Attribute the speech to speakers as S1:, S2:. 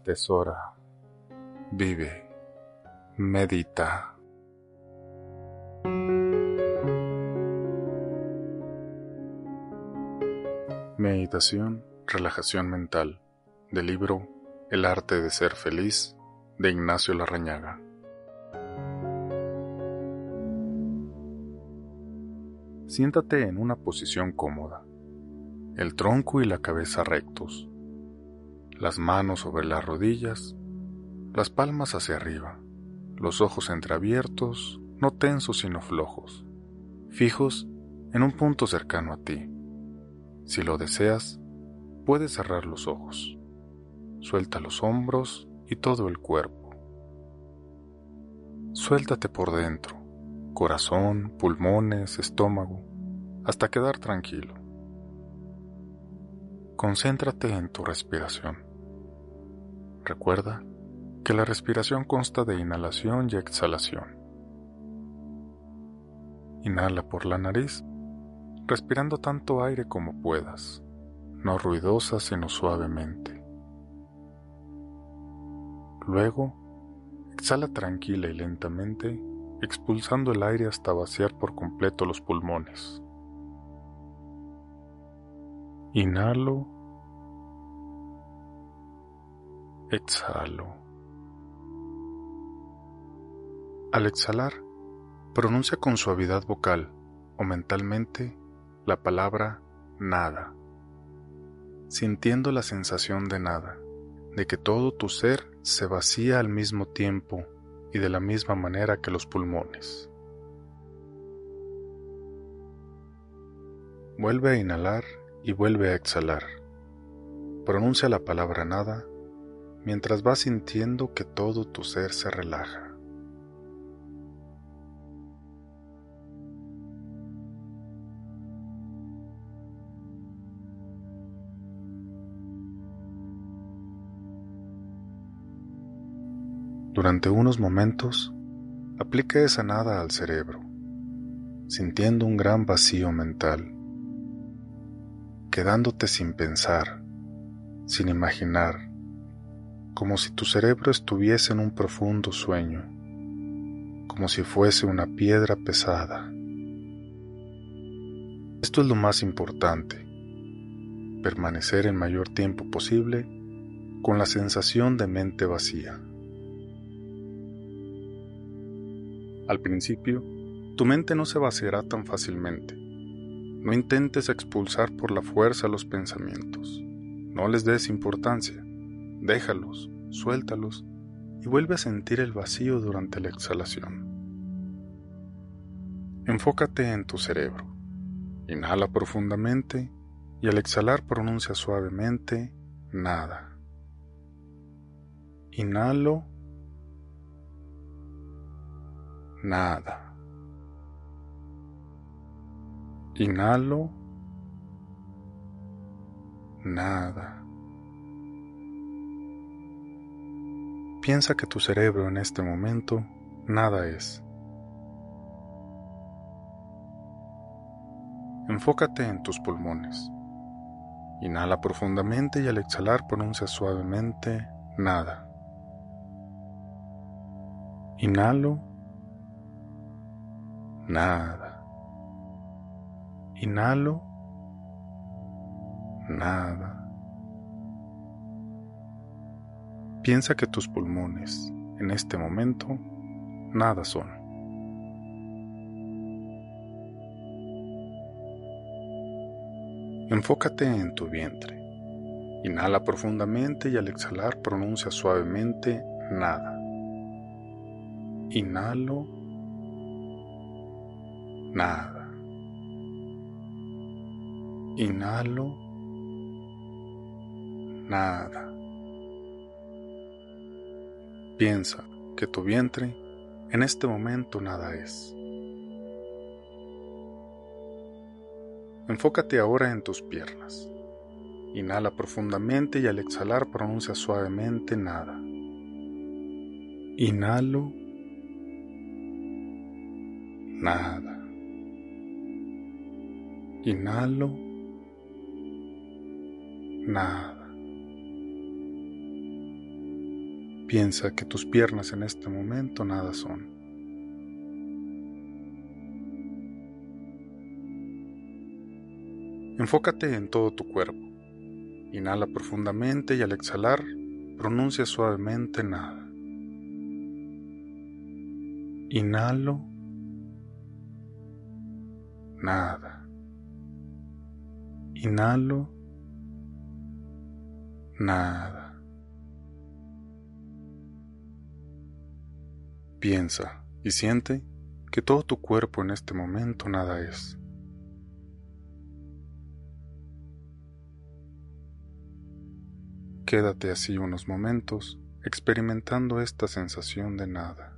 S1: Atesora, vive, medita. Meditación, relajación mental, del libro El arte de ser feliz, de Ignacio Larrañaga. Siéntate en una posición cómoda, el tronco y la cabeza rectos, las manos sobre las rodillas, las palmas hacia arriba, los ojos entreabiertos, no tensos sino flojos, fijos en un punto cercano a ti. Si lo deseas, puedes cerrar los ojos. Suelta los hombros y todo el cuerpo. Suéltate por dentro, corazón, pulmones, estómago, hasta quedar tranquilo. Concéntrate en tu respiración. Recuerda que la respiración consta de inhalación y exhalación. Inhala por la nariz, respirando tanto aire como puedas, no ruidosa sino suavemente. Luego, exhala tranquila y lentamente, expulsando el aire hasta vaciar por completo los pulmones. Inhalo. Exhalo. Al exhalar, pronuncia con suavidad vocal o mentalmente la palabra nada, sintiendo la sensación de nada, de que todo tu ser se vacía al mismo tiempo y de la misma manera que los pulmones. Vuelve a inhalar y vuelve a exhalar. Pronuncia la palabra nada mientras vas sintiendo que todo tu ser se relaja. Durante unos momentos, aplica esa nada al cerebro, sintiendo un gran vacío mental, quedándote sin pensar, sin imaginar, como si tu cerebro estuviese en un profundo sueño, como si fuese una piedra pesada. Esto es lo más importante, permanecer el mayor tiempo posible con la sensación de mente vacía. Al principio, tu mente no se vaciará tan fácilmente. No intentes expulsar por la fuerza los pensamientos. No les des importancia. Déjalos, suéltalos y vuelve a sentir el vacío durante la exhalación. Enfócate en tu cerebro. Inhala profundamente y al exhalar pronuncia suavemente nada. Inhalo nada. Inhalo, nada. Piensa que tu cerebro en este momento nada es. Enfócate en tus pulmones. Inhala profundamente y al exhalar pronuncia suavemente nada. Inhalo nada. Inhalo, nada. Piensa que tus pulmones en este momento nada son. Enfócate en tu vientre. Inhala profundamente y al exhalar pronuncia suavemente nada. Inhalo, nada. Inhalo. Nada. Piensa que tu vientre en este momento nada es. Enfócate ahora en tus piernas. Inhala profundamente y al exhalar pronuncia suavemente nada. Inhalo. Nada. Inhalo. Nada. Piensa que tus piernas en este momento nada son. Enfócate en todo tu cuerpo. Inhala profundamente y al exhalar pronuncia suavemente nada. Inhalo. Nada. Inhalo. Nada. Piensa y siente que todo tu cuerpo en este momento nada es. Quédate así unos momentos experimentando esta sensación de nada.